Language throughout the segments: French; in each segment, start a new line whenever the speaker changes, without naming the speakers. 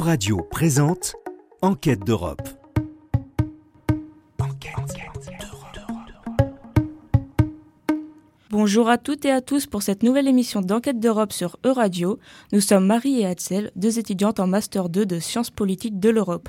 Euradio présente Enquête d'Europe.
Bonjour à toutes et à tous pour cette nouvelle émission d'Enquête d'Europe sur Euradio. Nous sommes Marie et Hatzel, deux étudiantes en Master 2 de Sciences politiques de l'Europe.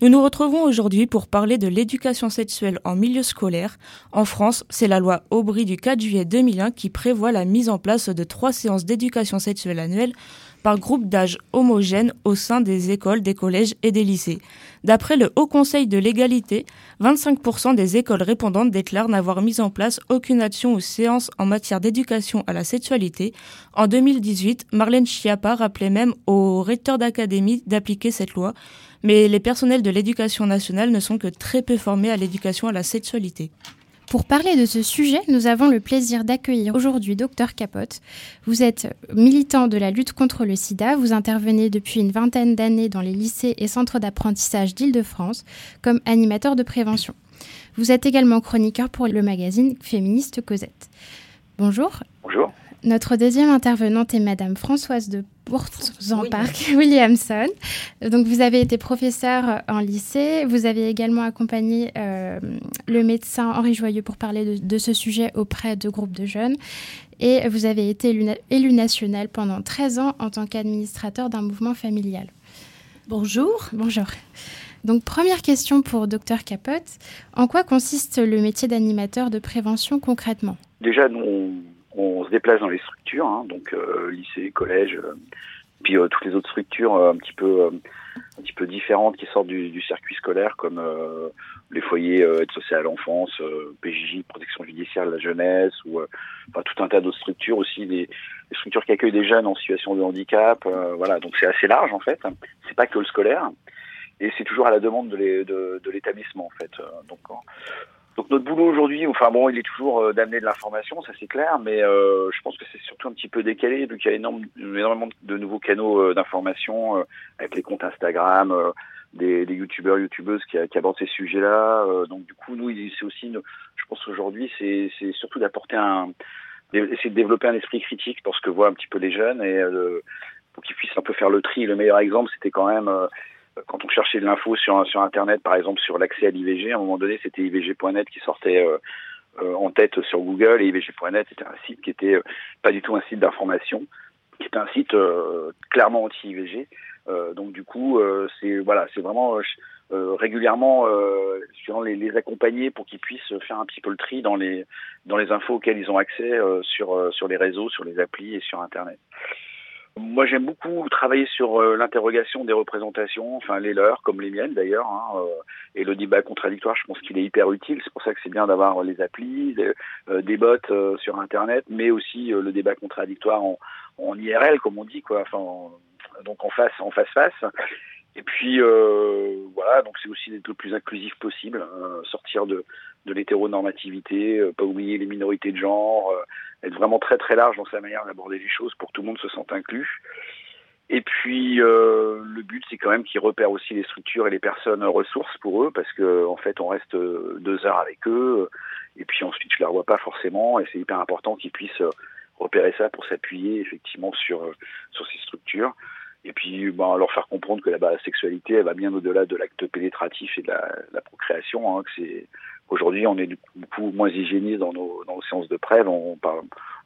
Nous nous retrouvons aujourd'hui pour parler de l'éducation sexuelle en milieu scolaire. En France, c'est la loi Aubry du 4 juillet 2001 qui prévoit la mise en place de trois séances d'éducation sexuelle annuelles par groupe d'âge homogène au sein des écoles, des collèges et des lycées. D'après le Haut Conseil de l'égalité, 25% des écoles répondantes déclarent n'avoir mis en place aucune action ou séance en matière d'éducation à la sexualité. En 2018, Marlène Schiappa rappelait même aux recteurs d'académie d'appliquer cette loi, mais les personnels de l'éducation nationale ne sont que très peu formés à l'éducation à la sexualité.
Pour parler de ce sujet, nous avons le plaisir d'accueillir aujourd'hui Dr Capote. Vous êtes militant de la lutte contre le sida, vous intervenez depuis une vingtaine d'années dans les lycées et centres d'apprentissage d'Île-de-France comme animateur de prévention. Vous êtes également chroniqueur pour le magazine féministe Cosette. Bonjour.
Bonjour.
Notre deuxième intervenante est Madame Françoise de Bourg-en-Parc Williamson. Donc, vous avez été professeur en lycée. Vous avez également accompagné euh, le médecin Henri Joyeux pour parler de, de, ce sujet auprès de groupes de jeunes. Et vous avez été élu, élu national pendant 13 ans en tant qu'administrateur d'un mouvement familial.
Bonjour.
Bonjour. Donc, première question pour Dr Capote. En quoi consiste le métier d'animateur de prévention concrètement?
Déjà, nous, on se déplace dans les structures, hein, donc euh, lycée, collège, euh, puis euh, toutes les autres structures un petit peu un petit peu différentes qui sortent du, du circuit scolaire, comme les foyers aide sociale à l'enfance, PJJ, protection judiciaire de la jeunesse, ou enfin, tout un tas d'autres structures aussi, des, des, structures qui accueillent des jeunes en situation de handicap. voilà, donc c'est assez large en fait. C'est pas que le scolaire, et c'est toujours à la demande de l'établissement en fait. donc donc notre boulot aujourd'hui, enfin bon, il est toujours euh, d'amener de l'information, ça c'est clair, mais euh, je pense que c'est surtout un petit peu décalé vu qu'il y a énormément de nouveaux canaux euh, d'information euh, avec les comptes Instagram, euh, des, des youtubeurs, youtubeuses qui, qui, abordent ces sujets-là. donc du coup, nous, c'est aussi, une, je pense aujourd'hui, c'est surtout d'apporter un, essayer de développer un esprit critique pour ce que voient un petit peu les jeunes et pour qu'ils puissent un peu faire le tri. Le meilleur exemple, c'était quand même quand on cherchait de l'info sur, sur Internet, par exemple sur l'accès à l'IVG, à un moment donné, c'était IVG.net qui sortait euh, euh, en tête sur Google, et IVG.net était un site qui était euh, pas du tout un site d'information, qui était un site euh, clairement anti-IVG. Euh, donc du coup, c'est voilà, c'est vraiment régulièrement les, les, accompagner pour qu'ils puissent faire un petit peu le tri dans les dans les infos auxquelles ils ont accès sur sur les réseaux, sur les applis et sur Internet. Moi, j'aime beaucoup travailler sur euh, l'interrogation des représentations, enfin les leurs, comme les miennes d'ailleurs, hein, euh, et le débat contradictoire. Je pense qu'il est hyper utile. C'est pour ça que c'est bien d'avoir les applis, des, euh, des bots euh, sur Internet, mais aussi le débat contradictoire en, en, IRL, comme on dit, quoi. Enfin, donc en face, en face face. Et puis voilà, donc c'est aussi d'être le plus inclusif possible, sortir de de l'hétéronormativité, pas oublier les minorités de genre, être vraiment très très large dans sa manière d'aborder les choses pour que tout le monde se sente inclus. Et puis euh, le but, c'est quand même qu'ils repèrent aussi les structures et les personnes ressources pour eux, parce que en fait, on reste deux heures avec eux, et puis ensuite, je ne les revois pas forcément, et c'est hyper important qu'ils puissent repérer ça pour s'appuyer effectivement sur sur ces structures. Et puis, ben, leur faire comprendre que la bah, sexualité, elle va bien au-delà de l'acte pénétratif et de la, la procréation, hein, que c'est Aujourd'hui, on est beaucoup moins hygiéniste dans nos, dans nos séances de prêve. On parle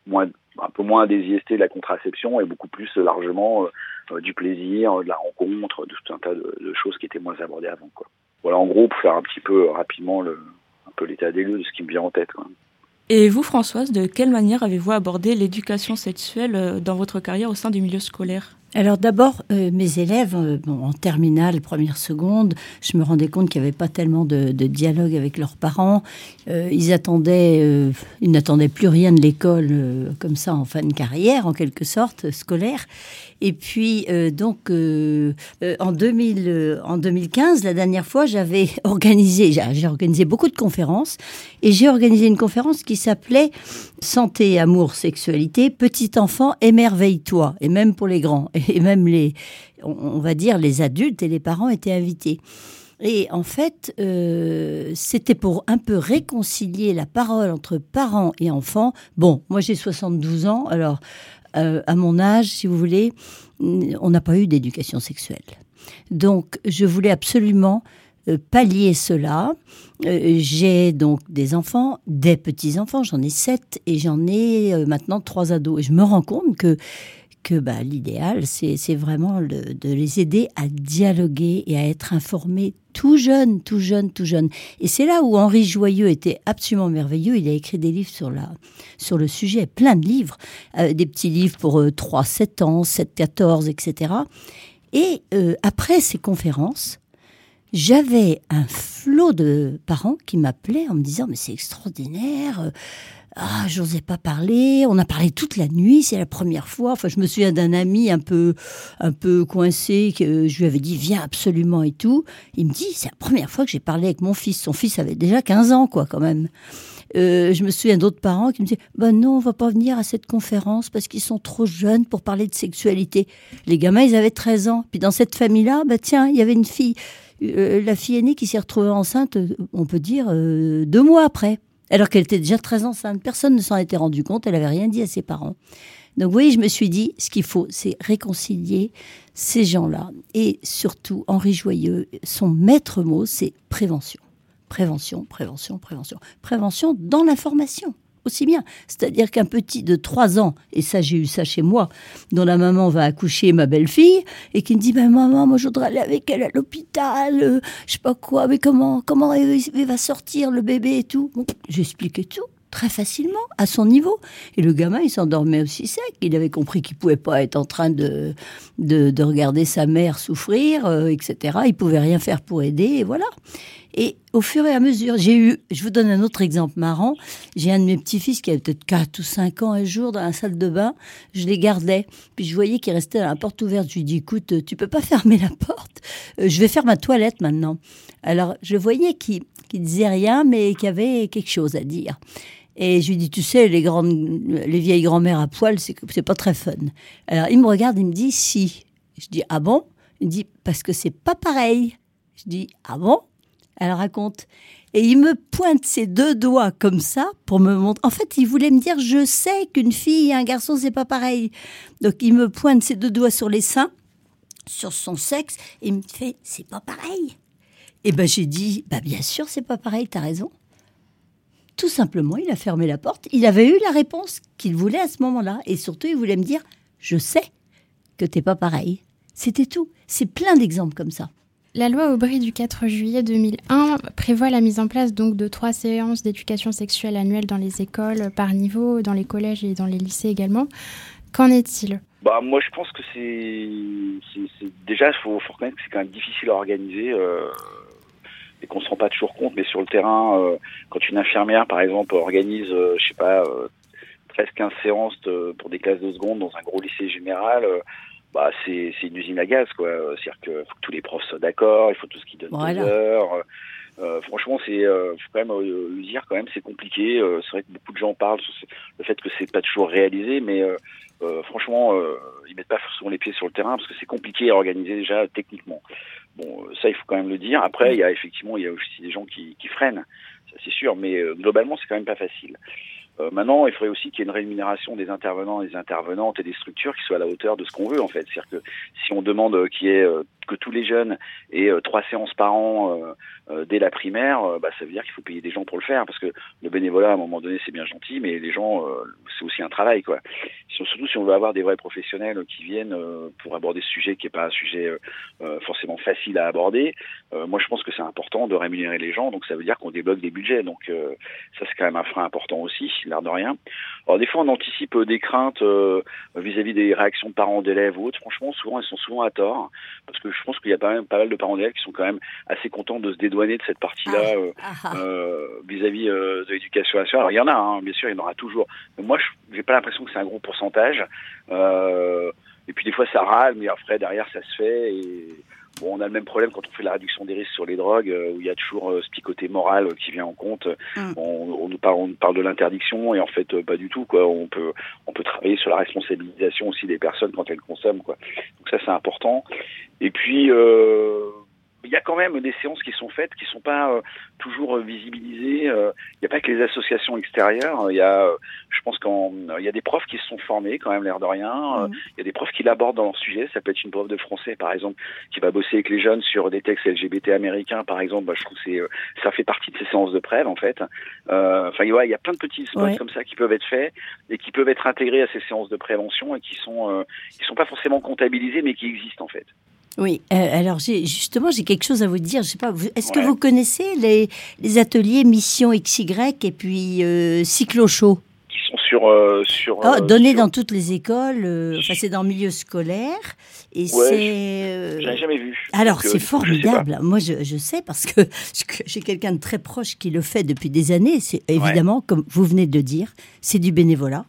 moins, un peu moins des IST, de la contraception, et beaucoup plus largement euh, du plaisir, de la rencontre, de tout un tas de, choses qui étaient moins abordées avant. Voilà, en gros, pour faire un petit peu rapidement le, un peu l'état des lieux de ce qui me vient en tête.
Et vous, Françoise, de quelle manière avez-vous abordé l'éducation sexuelle euh, dans votre carrière au sein du milieu scolaire
alors d'abord, euh, mes élèves, euh, en terminale, première, seconde, je me rendais compte qu'il n'y avait pas tellement de, dialogue avec leurs parents. Euh, ils attendaient, ils n'attendaient plus rien de l'école comme ça en fin de carrière, en quelque sorte, scolaire. Et puis donc en, 2000, en 2015, la dernière fois, j'avais organisé, j'ai organisé beaucoup de conférences et j'ai organisé une conférence qui s'appelait Santé, amour, sexualité, petit enfant, émerveille-toi, et même pour les grands et même les, on va dire, les adultes et les parents étaient invités. Et en fait, euh, c'était pour un peu réconcilier la parole entre parents et enfants. Bon, moi j'ai 72 ans, alors euh, à mon âge, si vous voulez, on n'a pas eu d'éducation sexuelle. Donc, je voulais absolument euh, pallier cela. J'ai donc des enfants, des petits-enfants, j'en ai sept et j'en ai maintenant trois ados. Et je me rends compte que que bah, l'idéal, c'est vraiment de les aider à dialoguer et à être informés tout jeune, tout jeune, tout jeune. Et c'est là où Henri Joyeux était absolument merveilleux. Il a écrit des livres sur, la, sur le sujet, plein de livres, des petits livres pour 3, 7 ans, 7, 14, etc. Et après ces conférences, j'avais un flot de parents qui m'appelaient en me disant mais c'est extraordinaire. Euh, ah, j'osais pas parler. On a parlé toute la nuit. C'est la première fois. Enfin, je me souviens d'un ami un peu, un peu coincé que je lui avais dit viens absolument et tout. Il me dit c'est la première fois que j'ai parlé avec mon fils. Son fils avait déjà 15 ans, quoi, quand même. Euh, je me souviens d'autres parents qui me disaient ben non, on va pas venir à cette conférence parce qu'ils sont trop jeunes pour parler de sexualité. Les gamins, ils avaient 13 ans. Puis dans cette famille-là, bah tiens, il y avait une fille euh, la fille aînée qui s'est retrouvée enceinte, on peut dire, euh, deux mois après, alors qu'elle était déjà très enceinte. Personne ne s'en était rendu compte, elle n'avait rien dit à ses parents. Donc oui, je me suis dit, ce qu'il faut, c'est réconcilier ces gens-là. Et surtout, Henri Joyeux, son maître mot, c'est prévention. Prévention, prévention, prévention. Prévention dans l'information aussi bien. C'est-à-dire qu'un petit de 3 ans, et ça j'ai eu ça chez moi, dont la maman va accoucher ma belle-fille, et qui me dit, ben maman, moi je voudrais aller avec elle à l'hôpital, euh, je sais pas quoi, mais comment, comment va sortir le bébé et tout. J'expliquais tout très facilement, à son niveau. Et le gamin, il s'endormait aussi sec. Il avait compris qu'il pouvait pas être en train de, de, regarder sa mère souffrir, euh, etc. Il pouvait rien faire pour aider, et voilà. Et au fur et à mesure, j'ai eu, je vous donne un autre exemple marrant. J'ai un de mes petits-fils qui avait peut-être 4 ou 5 ans un jour dans la salle de bain. Je les gardais. Puis je voyais qu'il restait à la porte ouverte. Je lui dis, écoute, tu peux pas fermer la porte. Euh, je vais faire ma toilette maintenant. Alors, je voyais qu'il disait rien, mais qu'il y avait quelque chose à dire. Et je lui dis, tu sais, les grandes, les vieilles grand-mères à poil, c'est, c'est pas très fun. Alors, il me regarde, il me dit, si. Je dis, ah bon? Il me dit, parce que c'est pas pareil. Je dis, ah bon? Elle raconte. Et il me pointe ses deux doigts comme ça pour me montrer. En fait, il voulait me dire je sais qu'une fille et un garçon, c'est pas pareil. Donc il me pointe ses deux doigts sur les seins, sur son sexe, et il me fait c'est pas pareil. Et ben j'ai dit bah bien sûr, c'est pas pareil, t'as raison. Tout simplement, il a fermé la porte. Il avait eu la réponse qu'il voulait à ce moment-là. Et surtout, il voulait me dire je sais que t'es pas pareil. C'était tout. C'est plein d'exemples comme ça.
La loi Aubry du 4 juillet 2001 prévoit la mise en place donc de trois séances d'éducation sexuelle annuelles dans les écoles par niveau, dans les collèges et dans les lycées également. Qu'en est-il?
Bah, moi, je pense que c'est, déjà, il faut, reconnaître que c'est quand même difficile à organiser euh, et qu'on se rend pas toujours compte. Mais sur le terrain, euh, quand une infirmière, par exemple, organise, euh, je sais pas, 13-15 séances pour des classes de seconde dans un gros lycée général, bah, c'est une usine à gaz, quoi. C'est-à-dire qu'il faut que tous les profs soient d'accord, il faut tout ce qui donne des heures. Euh, franchement, c'est euh, faut quand même euh, le dire quand même, c'est compliqué. Euh, c'est vrai que beaucoup de gens parlent sur le fait que c'est pas toujours réalisé, mais euh, franchement, ils mettent pas forcément les pieds sur le terrain parce que c'est compliqué à organiser déjà techniquement. Bon, ça il faut quand même le dire. Après, il y a effectivement, il y a aussi des gens qui, freinent, ça c'est sûr, mais globalement, c'est quand même pas facile. Euh, maintenant, il faudrait aussi qu'il y ait une rémunération des intervenants et des intervenantes et des structures qui soit à la hauteur de ce qu'on veut en fait. C'est-à-dire que si on demande qu'il y ait euh, que tous les jeunes aient euh, trois séances par an dès la primaire, bah, ça veut dire qu'il faut payer des gens pour le faire parce que le bénévolat à un moment donné c'est bien gentil, mais les gens c'est aussi un travail quoi. Surtout si on veut avoir des vrais professionnels qui viennent pour aborder ce sujet qui est pas un sujet forcément facile à aborder. moi je pense que c'est important de rémunérer les gens, donc ça veut dire qu'on débloque des budgets. Donc ça c'est quand même un frein important aussi l'air de rien. Alors des fois, on anticipe euh, des craintes euh, vis-à-vis des réactions de parents d'élèves ou autres. Franchement, souvent, elles sont souvent à tort, parce que je pense qu'il y a pas, même, pas mal de parents d'élèves qui sont quand même assez contents de se dédouaner de cette partie-là euh, ah, ah. vis-à-vis de l'éducation nationale. Alors il y en a, hein, bien sûr, il y en aura toujours. Mais moi, je n'ai pas l'impression que c'est un gros pourcentage. Et puis des fois, ça râle, mais après, derrière, ça se fait. Et Bon, on a le même problème quand on fait la réduction des risques sur les drogues, euh, où il y a toujours euh, ce petit côté moral qui vient en compte. Mm. On, on, nous parle, on parle de l'interdiction et en fait euh, pas du tout. Quoi. On peut, on peut travailler sur la responsabilisation aussi des personnes quand elles consomment. Quoi. Donc ça c'est important. Et puis il y a quand même des séances qui sont faites, qui sont pas euh, toujours visibilisées. Il n'y a pas que les associations extérieures. Il y a, je pense qu'il y a des profs qui se sont formés quand même, l'air de rien. Mm. Il y a des profs qui l'abordent dans leur sujet. Ça peut être une prof de français, par exemple, qui va bosser avec les jeunes sur des textes LGBT américains, par exemple. Bah, je trouve que ça fait partie de ces séances de prêve, en fait. Enfin, il y a plein de petits spots comme ça qui peuvent être faits et qui peuvent être intégrés à ces séances de prévention et qui sont, qui sont pas forcément comptabilisés, mais qui existent en fait.
Oui, euh, alors justement, j'ai quelque chose à vous dire. Je sais pas, est-ce que vous connaissez les, les, ateliers Mission XY et puis euh, Cyclo Show?
Qui sont sur. Euh, sur
oh, donnés dans toutes les écoles, enfin, c'est dans le milieu scolaire. Et c'est.
J'en jamais vu.
Alors, c'est formidable. Moi, je, je, sais parce que j'ai quelqu'un de très proche qui le fait depuis des années. C'est évidemment, comme vous venez de le dire, c'est du bénévolat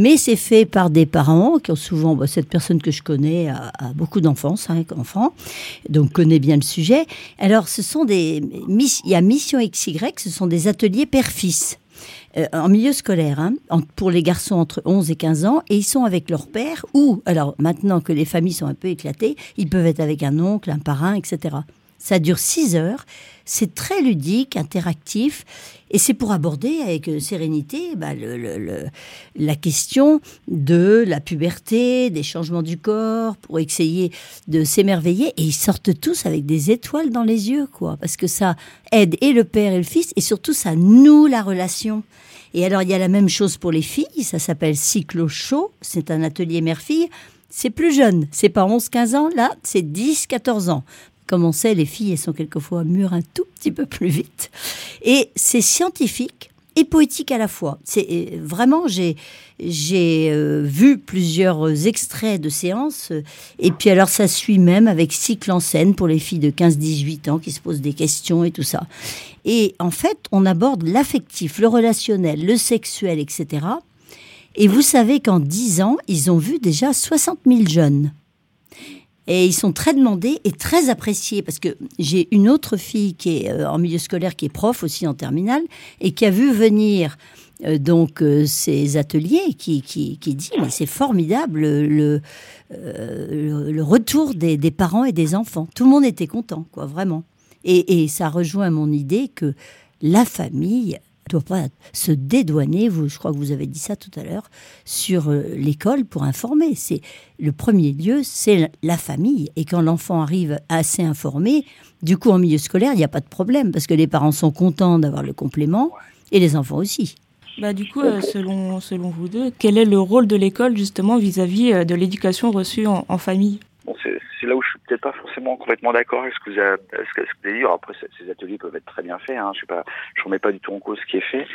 mais c'est fait par des parents qui ont souvent, bah, cette personne que je connais a, beaucoup d'enfants, cinq enfants, donc connaît bien le sujet. Alors, ce sont des, il y a Mission XY, ce sont des ateliers père-fils. Euh, en milieu scolaire, hein, pour les garçons entre 11 et 15 ans, et ils sont avec leur père, ou, alors maintenant que les familles sont un peu éclatées, ils peuvent être avec un oncle, un parrain, etc. Ça dure 6 heures, c'est très ludique, interactif, et c'est pour aborder avec euh, sérénité bah, le, la question de la puberté, des changements du corps, pour essayer de s'émerveiller. Et ils sortent tous avec des étoiles dans les yeux, quoi, parce que ça aide et le père et le fils, et surtout ça noue la relation. Et alors il y a la même chose pour les filles, ça s'appelle Cyclo Show, c'est un atelier mère-fille. C'est plus jeune, c'est pas 11-15 ans, là, c'est 10-14 ans. Comme on sait, les filles, elles sont quelquefois mûres un tout petit peu plus vite. Et c'est scientifique et poétique à la fois. C'est euh, vraiment j'ai j'ai euh, vu plusieurs extraits de séances et puis alors ça suit même avec cycle en scène pour les filles de 15-18 ans qui se posent des questions et tout ça. Et en fait, on aborde l'affectif, le relationnel, le sexuel, etc. Et vous savez qu'en 10 ans, ils ont vu déjà 60 000 jeunes. Et ils sont très demandés et très appréciés parce que j'ai une autre fille qui est euh, en milieu scolaire, qui est prof aussi en terminale, et qui a vu venir euh, donc euh, ces ateliers qui, qui, dit mais c'est formidable le, retour des, des, parents et des enfants. Tout le monde était content, quoi, vraiment. Et, et ça rejoint mon idée que la famille doit pas se dédouaner, vous, je crois que vous avez dit ça tout à l'heure, sur euh, l'école pour informer. C'est le premier lieu, c'est la famille. Et quand l'enfant arrive assez informé, du coup en milieu scolaire, il n'y a pas de problème parce que les parents sont contents d'avoir le complément et les enfants aussi.
Bah, du coup, euh, selon, selon vous deux, quel est le rôle de l'école justement vis-à-vis euh, de l'éducation reçue en famille?
C'est là où je suis peut-être pas forcément complètement d'accord avec ce que vous avez, ce que, vous avez dit. après, ces ateliers peuvent être très bien faits. Hein, je je remets pas du tout en cause ce qui est fait.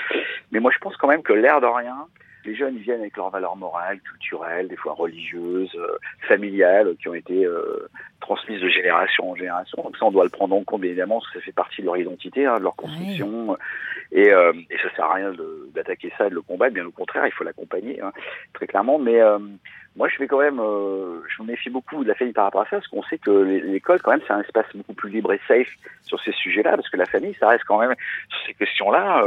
Mais moi, je pense quand même que l'air de rien, les jeunes ils viennent avec leurs valeurs morales, culturelles, des fois religieuses, euh, familiales, qui ont été euh, transmises de génération en génération. Donc ça, on doit le prendre en compte, bien évidemment, parce que ça fait partie de leur identité, hein, de leur construction. Et, euh, et ça sert à rien d'attaquer ça, de le combattre. Bien au contraire, il faut l'accompagner, hein, très clairement. Mais euh, moi, je fais quand même, euh, je me méfie beaucoup de la famille par rapport à ça, parce qu'on sait que l'école, quand même, c'est un espace beaucoup plus libre et safe sur ces sujets-là, parce que la famille, ça reste quand même sur ces questions-là.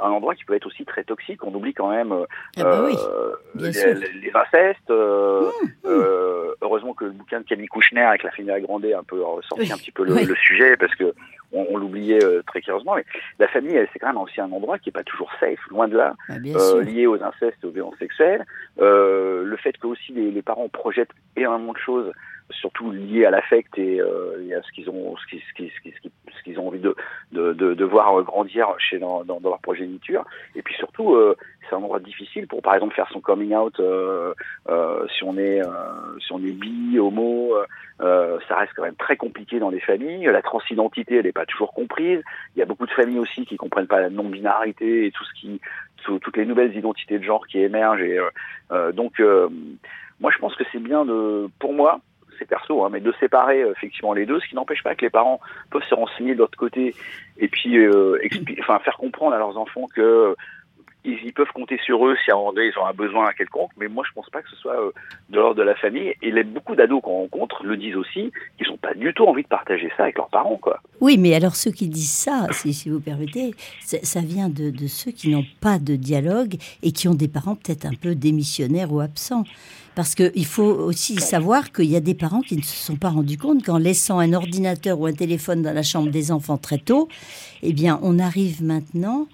Euh, un endroit qui peut être aussi très toxique. On oublie quand même euh, ah bah euh les, les, incestes. Euh, mmh, mmh. heureusement que le bouquin de Camille Kouchner avec la famille agrandée un peu ressorti un petit peu le, sujet parce que on, on l'oubliait très curieusement. Mais la famille, c'est quand même aussi un endroit qui est pas toujours safe, loin de là, bah, lié aux incestes, aux violences sexuelles. le fait que aussi les, les parents projettent énormément de choses surtout lié à l'affect et, euh, à ce qu'ils ont, ce qu'ils, ce qu'ils, ce qu'ils, ont envie de, de, de, de, voir grandir chez dans, dans, leur progéniture. Et puis surtout, euh, c'est un endroit difficile pour, par exemple, faire son coming out euh, euh si on est, euh, si on est bi, homo. ça reste quand même très compliqué dans les familles. La transidentité, elle n'est pas toujours comprise. Il y a beaucoup de familles aussi qui comprennent pas la non-binarité et tout ce qui, toutes les nouvelles identités de genre qui émergent. Et donc, moi, je pense que c'est bien de, pour moi, perso, hein, mais de séparer euh, effectivement les deux, ce qui n'empêche pas que les parents peuvent se renseigner de l'autre côté et puis euh, enfin, faire comprendre à leurs enfants que ils, peuvent compter sur eux si à un moment donné ils ont un besoin quelconque, mais moi je pense pas que ce soit euh, de l'ordre de la famille. Et les, beaucoup d'ados qu'on rencontre le disent aussi, qu'ils n'ont pas du tout envie de partager ça avec leurs parents, quoi.
Oui, mais alors ceux qui disent ça, si, vous permettez, ça vient de ceux qui n'ont pas de dialogue et qui ont des parents peut-être un peu démissionnaires ou absents. Parce qu'il faut aussi savoir qu'il y a des parents qui ne se sont pas rendus compte qu'en laissant un ordinateur ou un téléphone dans la chambre des enfants très tôt, eh on arrive maintenant,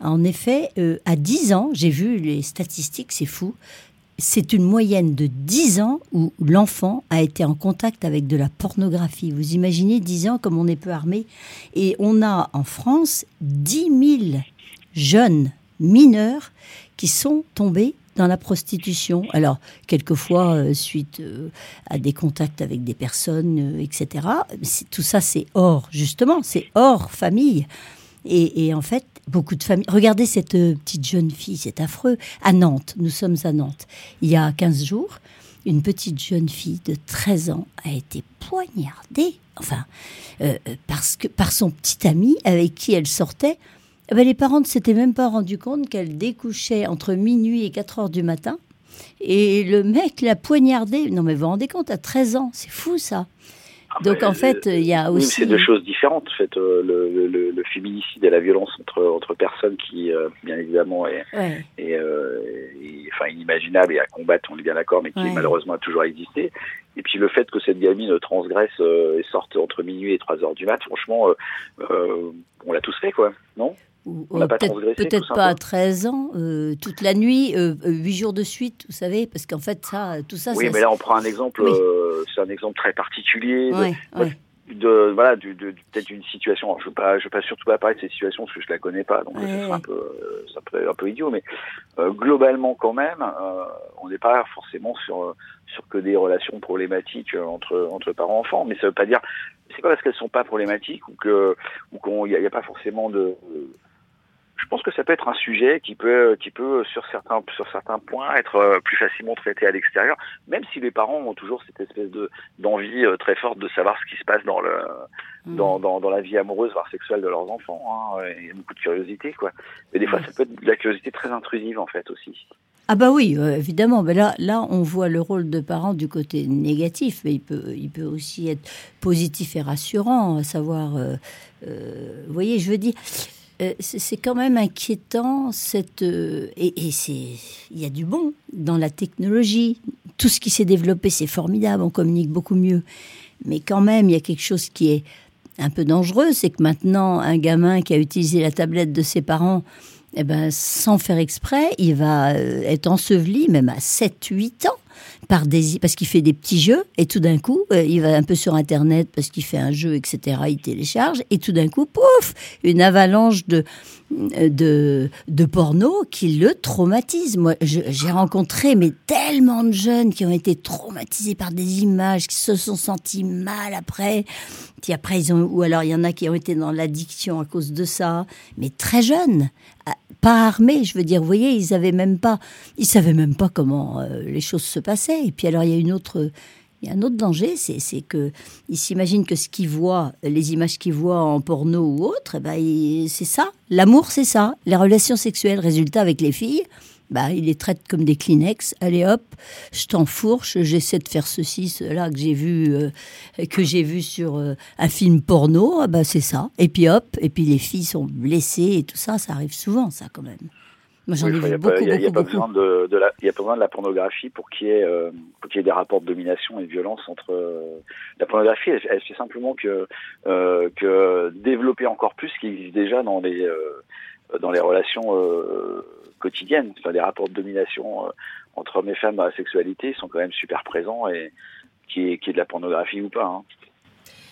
en effet, euh, à 10 ans, j'ai vu les statistiques, c'est fou, c'est une moyenne de 10 ans où l'enfant a été en contact avec de la pornographie. Vous imaginez 10 ans comme on est peu armé. Et on a en France 10 000 jeunes mineurs qui sont tombés dans la prostitution. Alors, quelquefois, euh, suite euh, à des contacts avec des personnes, euh, etc. Tout ça, c'est hors, justement, c'est hors famille. Et, en fait, beaucoup de familles. Regardez cette petite jeune fille, c'est affreux. À Nantes, nous sommes à Nantes. Il y a 15 jours, une petite jeune fille de 13 ans a été poignardée, enfin, parce que, par son petit ami avec qui elle sortait. Eh ben, les parents ne s'étaient même pas rendus compte qu'elle découchait entre minuit et 4 heures du matin. Et le mec l'a poignardée. Non, mais vous vous rendez compte, à 13 ans, c'est fou ça. Donc en fait, il y a aussi.
c'est deux choses différentes. En fait, le, le, féminicide et la violence entre entre personnes qui, euh, bien évidemment, est,
Ouais.
est, euh, est, enfin inimaginable et à combattre, on est bien d'accord, mais qui
Ouais.
malheureusement a toujours existé. Et puis le fait que cette gamine transgresse euh, et sorte entre minuit et 3 heures du mat, franchement, euh, euh, on l'a tous fait, quoi, non?
Ou- ou
pas
peut-être pas à
simplement
13 ans, euh, toute la nuit, euh, euh, huit jours de suite, vous savez, parce qu'en fait, ça, tout ça,
Oui,
ça-
mais là on prend un exemple,
Oui.
euh, c'est un exemple très particulier. de-
Ouais,
de voilà de, peut-être une situation je veux pas je veux pas surtout pas parler de cette situation parce que je la connais pas donc
Ouais,
ça un peu euh, ça un peu idiot mais euh, globalement quand même euh, on n'est pas forcément sur euh, sur que des relations problématiques euh, entre entre parents enfants mais ça veut pas dire c'est pas parce qu'elles sont pas problématiques ou que ou qu'on y a, y a pas forcément de je pense que ça peut être un sujet qui peut qui peut sur certains sur certains points être euh, plus facilement traité à l'extérieur même si les parents ont toujours cette espèce de d'envie euh, très forte de savoir ce qui se passe dans le
Mm.
dans, dans, dans la vie amoureuse voire sexuelle de leurs enfants hein. il y a beaucoup de curiosité quoi mais des fois ça peut être de la curiosité très intrusive en fait aussi
Ah bah oui, euh, évidemment. Mais là, là, on voit le rôle de parent du côté négatif, mais il peut, il peut aussi être positif et rassurant, à savoir, euh, euh, vous voyez, je veux dire, euh, c'est quand même inquiétant cette euh, et, et c'est il y a du bon dans la technologie. Tout ce qui s'est développé, c'est formidable. On communique beaucoup mieux, mais quand même, il y a quelque chose qui est un peu dangereux, c'est que maintenant, un gamin qui a utilisé la tablette de ses parents eh ben, sans faire exprès, il va euh, être enseveli, même à 7-8 ans, par parce qu'il fait des petits jeux, et tout d'un coup, euh, il va un peu sur Internet parce qu'il fait un jeu, etc., il télécharge, et tout d'un coup, pouf, une avalanche de, euh, de, de porno qui le traumatise. Moi, j'ai rencontré mais tellement de jeunes qui ont été traumatisés par des images, qui se sont sentis mal après, qui après ils ont, ou alors il y en a qui ont été dans l'addiction à cause de ça, mais très jeunes, pas armés, je veux dire, vous voyez, ils avaient même pas, ils savaient même pas comment euh, les choses se passaient. Et puis alors il y a une autre, il y a un autre danger, c'est que ils s'imaginent que ce qu'ils voient, les images qu'ils voient en porno ou autre, eh ben, c'est ça. L'amour, c'est ça. Les relations sexuelles, résultat avec les filles, bah, ils les traitent comme des Kleenex. Allez hop, je t'enfourche, j'essaie de faire ceci, cela que j'ai vu, euh, que j'ai vu sur euh, un film porno. Ah bah, c'est ça. Et puis hop, et puis les filles sont blessées et tout ça, ça arrive souvent, ça quand même. Moi, j'en
Oui,
ai
Il n'y
vu
a,
beaucoup,
il y a- il pas besoin de, de la, il y a pas besoin de la pornographie pour qu'il y ait, euh, pour qu'il y ait des rapports de domination et de violence entre. euh, la pornographie, elle, elle fait simplement que, euh, que développer encore plus ce qui existe déjà dans les, dans les relations euh, quotidiennes. Enfin, les rapports de domination euh, entre hommes et femmes dans la sexualité sont quand même super présents et qui est, qui est de la pornographie ou pas. Hein.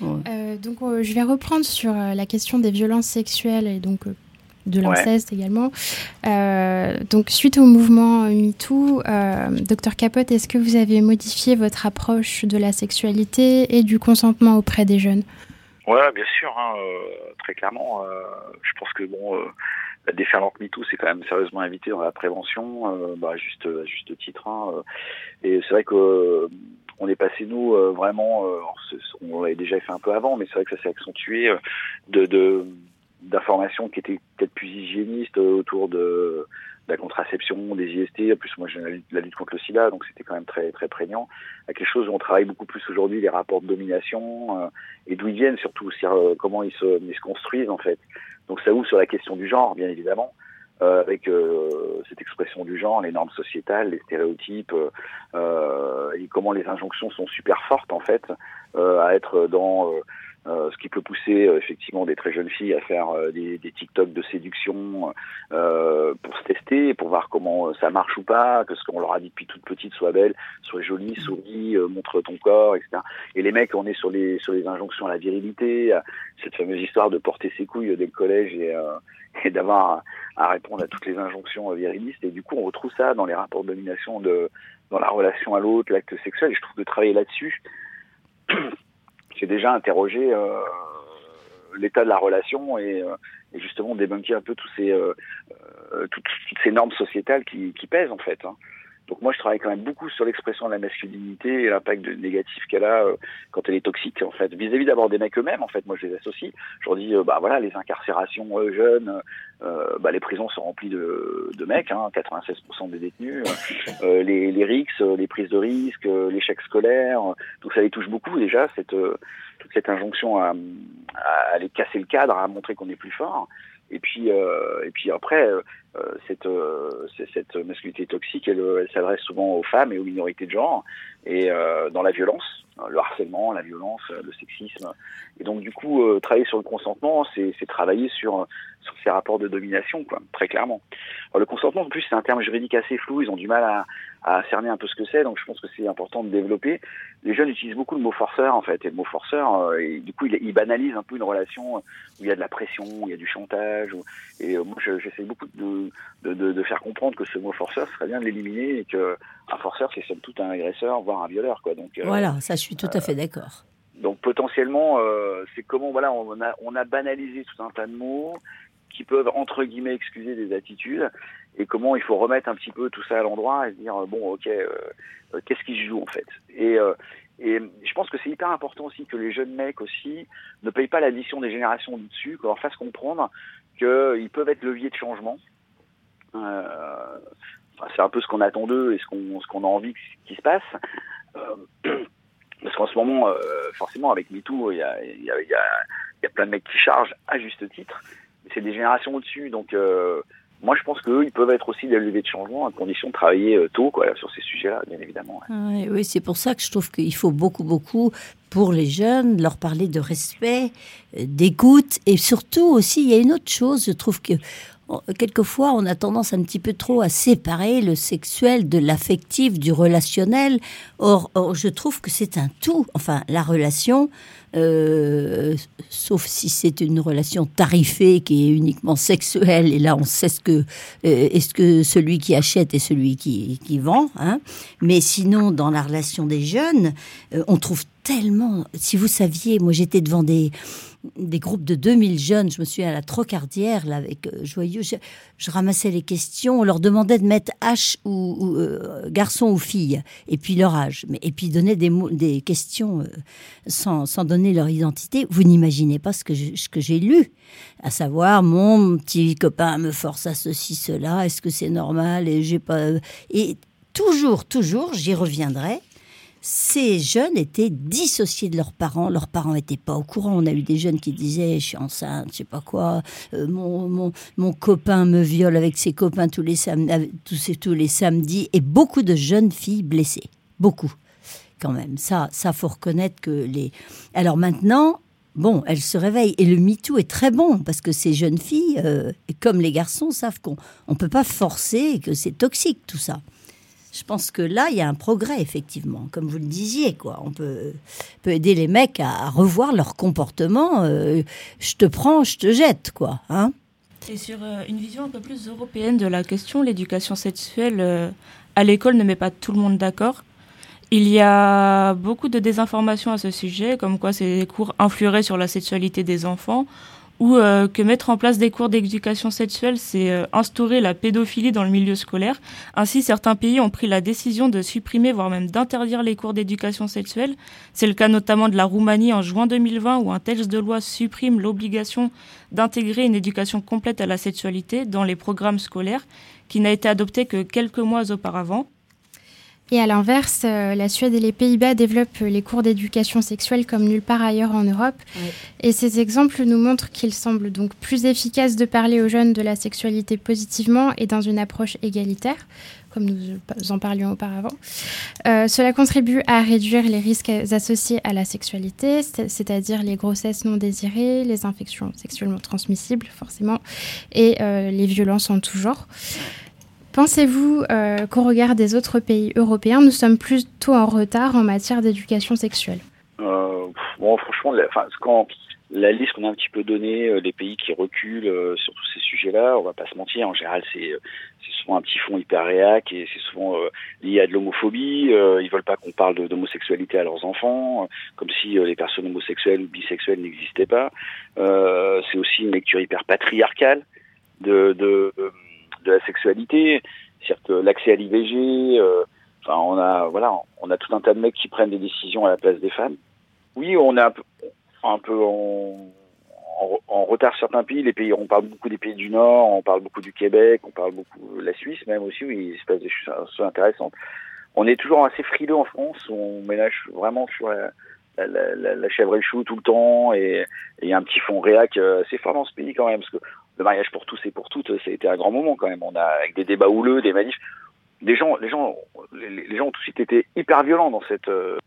Euh, donc, euh, je vais reprendre sur euh, la question des violences sexuelles et donc euh, de l'inceste également. Euh, donc, suite au mouvement MeToo, euh, docteur Capote, est-ce que vous avez modifié votre approche de la sexualité et du consentement auprès des jeunes?
Ouais, bien sûr, hein, euh, très clairement. euh, je pense que bon, euh, la déferlante MeToo, c'est quand même sérieusement invité dans la prévention, euh, bah, juste à juste titre. hein, euh, et c'est vrai que euh, on est passé nous euh, vraiment, on l'avait déjà fait un peu avant, mais c'est vrai que ça s'est accentué de de- d'informations qui étaient peut-être plus hygiénistes autour de, de la contraception, des IST. En plus, moi, j'ai la lutte contre le SIDA, donc c'était quand même très très prégnant. À quelque chose où on travaille beaucoup plus aujourd'hui les rapports de domination. euh, et d'où ils viennent surtout, c'est-à-dire euh, comment ils se, ils se construisent en fait. Donc ça ouvre sur la question du genre, bien évidemment. avec cette expression du genre, les normes sociétales, les stéréotypes, et comment les injonctions sont super fortes en fait à être dans euh, ce qui peut pousser euh, effectivement des très jeunes filles à faire euh, des, des, TikTok de séduction pour se tester, pour voir comment ça marche ou pas, que ce qu'on leur a dit depuis toute petite soit belle, soit jolie, souris, montre ton corps, etc. Et les mecs, on est sur les sur les injonctions à la virilité, cette fameuse histoire de porter ses couilles dès le collège et, et d'avoir à, répondre à toutes les injonctions virilistes. Et du coup, on retrouve ça dans les rapports de domination de dans la relation à l'autre, l'acte sexuel. Et je trouve de travailler là-dessus j'ai déjà interrogé euh, l'état de la relation et, euh, et, justement débunker un peu tous ces, euh, toutes, ces normes sociétales qui, qui pèsent en fait. Hein. Donc moi, je travaille quand même beaucoup sur l'expression de la masculinité et l'impact négatif qu'elle a euh, quand elle est toxique, en fait, vis-à-vis d'abord des mecs eux-mêmes. En fait, moi, je les associe. Je leur dis, euh, bah voilà, les incarcérations euh, jeunes, bah les prisons sont remplies de, mecs, hein, 96% des détenus, les, les RICS, les prises de risques, l'échec scolaire. donc ça les touche beaucoup déjà cette toute cette injonction à, à aller casser le cadre, à montrer qu'on est plus fort. Et puis, euh, et puis après, cette, euh, cette masculinité toxique, elle, elle s'adresse souvent aux femmes et aux minorités de genre, et dans la violence, le harcèlement, la violence, le sexisme. Et donc, du coup, travailler sur le consentement, c'est travailler sur, sur ces rapports de domination, quoi, très clairement. Alors, le consentement, en plus, c'est un terme juridique assez flou. Ils ont du mal à, à cerner un peu ce que c'est, donc je pense que c'est important de développer. Les jeunes utilisent beaucoup le mot forceur en fait, et le mot forceur, euh, et du coup ils, ils, banalisent un peu une relation où il y a de la pression, où il y a du chantage, et euh, moi j'essaie beaucoup de, de, de, de, faire comprendre que ce mot forceur serait bien de l'éliminer et que un forceur c'est somme toute un agresseur, voire un violeur quoi. Donc
euh, voilà, ça je suis tout à fait d'accord.
Donc potentiellement, c'est comment voilà, on a on a banalisé tout un tas de mots qui peuvent entre guillemets excuser des attitudes et comment il faut remettre un petit peu tout ça à l'endroit et se dire bon ok euh, euh, qu'est-ce qui se joue en fait? Et euh, et je pense que c'est hyper important aussi que les jeunes mecs aussi ne payent pas l'addition des générations du dessus, qu'on leur fasse comprendre qu'ils peuvent être leviers de changement. Euh, c'est un peu ce qu'on attend d'eux et ce qu'on ce qu'on a envie qu'il se passe. Euh, parce qu'en ce moment, euh, forcément, avec MeToo, il y a, y, a, y, y a plein de mecs qui chargent à juste titre. C'est des générations au-dessus, donc moi, je pense qu'eux, ils peuvent être aussi des leviers de changement à condition de travailler tôt quoi, sur ces sujets-là, bien évidemment.
Ouais. Oui, c'est pour ça que je trouve qu'il faut beaucoup, beaucoup, pour les jeunes, leur parler de respect, euh, d'écoute, et surtout aussi, il y a une autre chose, je trouve que quelquefois, on a tendance un petit peu trop à séparer le sexuel de l'affectif, du relationnel. Or, or, je trouve que c'est un tout. Enfin, la relation, euh, sauf si c'est une relation tarifée qui est uniquement sexuelle, et là, on sait ce que euh, est-ce que celui qui achète et celui qui, qui vend. Hein. Mais sinon, dans la relation des jeunes, on trouve tellement. Si vous saviez, moi, j'étais devant des des groupes de 2000 jeunes. Je me suis à la trocardière, là, avec euh, Joyeux. Je, ramassais les questions. On leur demandait de mettre H ou, euh, garçon ou fille, et puis leur âge. Mais, et puis donner des, des questions euh, sans, sans, donner leur identité. Vous n'imaginez pas ce que, j'ai lu. À savoir, mon petit copain me force à ceci, cela. Est-ce que c'est normal? Et j'ai pas. Et toujours, toujours, j'y reviendrai ces jeunes étaient dissociés de leurs parents. Leurs parents n'étaient pas au courant. On a eu des jeunes qui disaient Je suis enceinte, je sais pas quoi. Euh, mon, mon, mon, copain me viole avec ses copains tous les, samedis, tous, tous les samedis. Et beaucoup de jeunes filles blessées. Beaucoup, quand même. Ça, ça faut reconnaître que les. Alors maintenant, bon, elles se réveillent. Et le MeToo est très bon parce que ces jeunes filles, euh, comme les garçons, savent qu'on ne peut pas forcer et que c'est toxique tout ça je pense que là, il y a un progrès, effectivement, comme vous le disiez. Quoi. On peut, peut aider les mecs à revoir leur comportement. Euh, je te prends, je te jette, quoi. Hein
sur euh, une vision un peu plus européenne de la question, l'éducation sexuelle euh, à l'école ne met pas tout le monde d'accord. Il y a beaucoup de désinformation à ce sujet, comme quoi ces cours influeraient sur la sexualité des enfants ou euh, que mettre en place des cours d'éducation sexuelle, c'est euh, instaurer la pédophilie dans le milieu scolaire. Ainsi, certains pays ont pris la décision de supprimer, voire même d'interdire les cours d'éducation sexuelle. C'est le cas notamment de la Roumanie en juin 2020, où un texte de loi supprime l'obligation d'intégrer une éducation complète à la sexualité dans les programmes scolaires, qui n'a été adopté que quelques mois auparavant.
Et à l'inverse, euh, la Suède et les Pays-Bas développent les cours d'éducation sexuelle comme nulle part ailleurs en Europe. Et ces exemples nous montrent qu'il semble donc plus efficace de parler aux jeunes de la sexualité positivement et dans une approche égalitaire, comme nous en parlions auparavant. Euh, cela contribue à réduire les risques associés à la sexualité, c'est-à-dire les grossesses non désirées, les infections sexuellement transmissibles, forcément, et euh, les violences en tout genre. Pensez-vous euh, qu'au regard des autres pays européens, nous sommes plutôt en retard en matière d'éducation sexuelle?
Euh, Bon, franchement, la, quand la liste qu'on a un petit peu donnée, euh, les pays qui reculent euh, sur tous ces sujets-là, on va pas se mentir, en général, c'est souvent un petit fond hyper réac et c'est souvent lié à de l'homophobie. ils veulent pas qu'on parle d'homosexualité à leurs enfants, comme si les personnes homosexuelles ou bisexuelles n'existaient pas. c'est aussi une lecture hyper patriarcale de la sexualité, c'est-à-dire que l'accès à l'IVG, euh, on a voilà, on a tout un tas de mecs qui prennent des décisions à la place des femmes. Oui, on est un peu, en, retard certains pays. Les pays, on parle beaucoup des pays du Nord, on parle beaucoup du Québec, on parle beaucoup de la Suisse même aussi où il se passe des choses intéressantes. On est toujours assez frileux en France, on ménage vraiment sur la, la, la, la, chèvre et le chou tout le temps et il y a un petit fond réac euh, assez fort dans ce pays quand même parce que le mariage pour tous et pour toutes, été un grand moment quand même. On a avec des débats houleux, des manifs. Les gens, les gens, les, gens ont tout de suite été hyper violents dans cette, euh,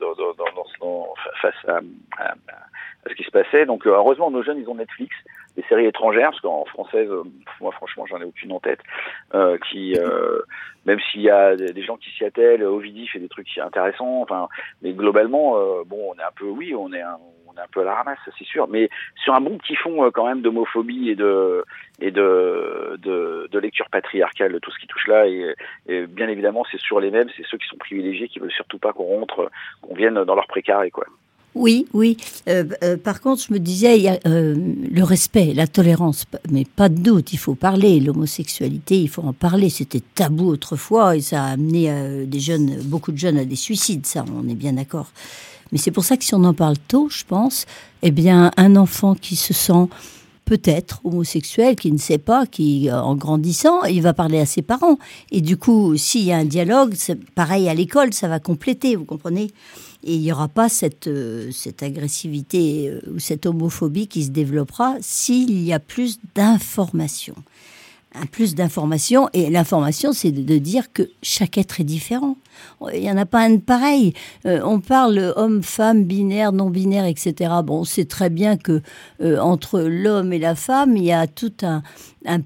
dans, dans, dans, face à, à, ce qui se passait. Donc euh, heureusement, nos jeunes, ils ont Netflix, des séries étrangères, parce qu'en française, euh, moi franchement, j'en ai aucune en tête, euh, qui, euh, même s'il y a des gens qui s'y attellent, Ovidie fait des trucs intéressants, enfin, mais globalement, bon, on est un peu, oui, on est un, un peu à la ramasse, c'est sûr, mais sur un bon petit fond euh, quand même d'homophobie et de et de, de, lecture patriarcale de tout ce qui touche là. Et, bien évidemment, c'est sur les mêmes, c'est ceux qui sont privilégiés qui veulent surtout pas qu'on rentre, qu'on vienne dans leur précaré, quoi.
Oui, oui. Euh, euh, par contre, je me disais, il y a le respect, la tolérance, mais pas de doute, il faut parler. L'homosexualité, il faut en parler. C'était tabou autrefois et ça a amené des jeunes, beaucoup de jeunes à des suicides, ça, on est bien d'accord. Mais c'est pour ça que si on en parle tôt, je pense, eh bien, un enfant qui se sent peut-être homosexuel, qui ne sait pas, qui, euh, en grandissant, il va parler à ses parents. Et du coup, s'il y a un dialogue, pareil à l'école, ça va compléter, vous comprenez? Et il n'y aura pas cette, euh, cette agressivité euh, ou cette homophobie qui se développera s'il y a plus d'informations un plus d'informations. Et l'information, c'est de, dire que chaque être est différent. Il n'y en a pas un de pareil. Euh, on parle homme, femme, binaire, non binaire, etc. Bon, on sait très bien que euh, entre l'homme et la femme, il y a tout un,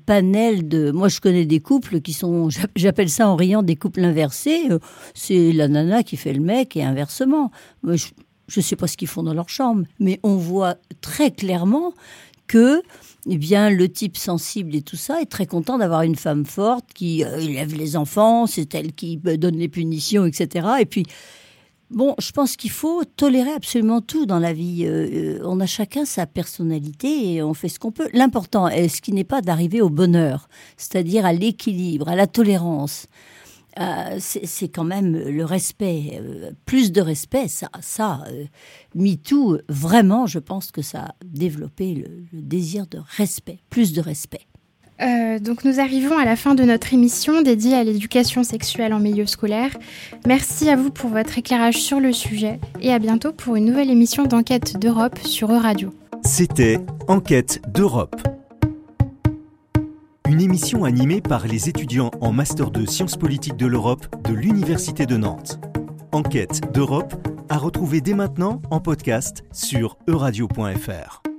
panel de. Moi, je connais des couples qui sont, j'appelle ça en riant des couples inversés. Euh, c'est la nana qui fait le mec et inversement. je ne sais pas ce qu'ils font dans leur chambre, mais on voit très clairement que eh bien, le type sensible et tout ça est très content d'avoir une femme forte qui euh, élève les enfants, c'est elle qui euh, donne les punitions, etc. Et puis, bon, je pense qu'il faut tolérer absolument tout dans la vie. Euh, on a chacun sa personnalité et on fait ce qu'on peut. L'important, est ce qui n'est pas d'arriver au bonheur, c'est-à-dire à l'équilibre, à la tolérance. Euh, c'est quand même le respect, euh, plus de respect, ça, ça euh, MeToo, vraiment, je pense que ça a développé le, désir de respect, plus de respect.
donc nous arrivons à la fin de notre émission dédiée à l'éducation sexuelle en milieu scolaire. Merci à vous pour votre éclairage sur le sujet et à bientôt pour une nouvelle émission d'Enquête d'Europe sur E-Radio.
C'était Enquête d'Europe une émission animée par les étudiants en Master de Sciences politiques de l'Europe de l'Université de Nantes. Enquête d'Europe à retrouver dès maintenant en podcast sur euradio.fr.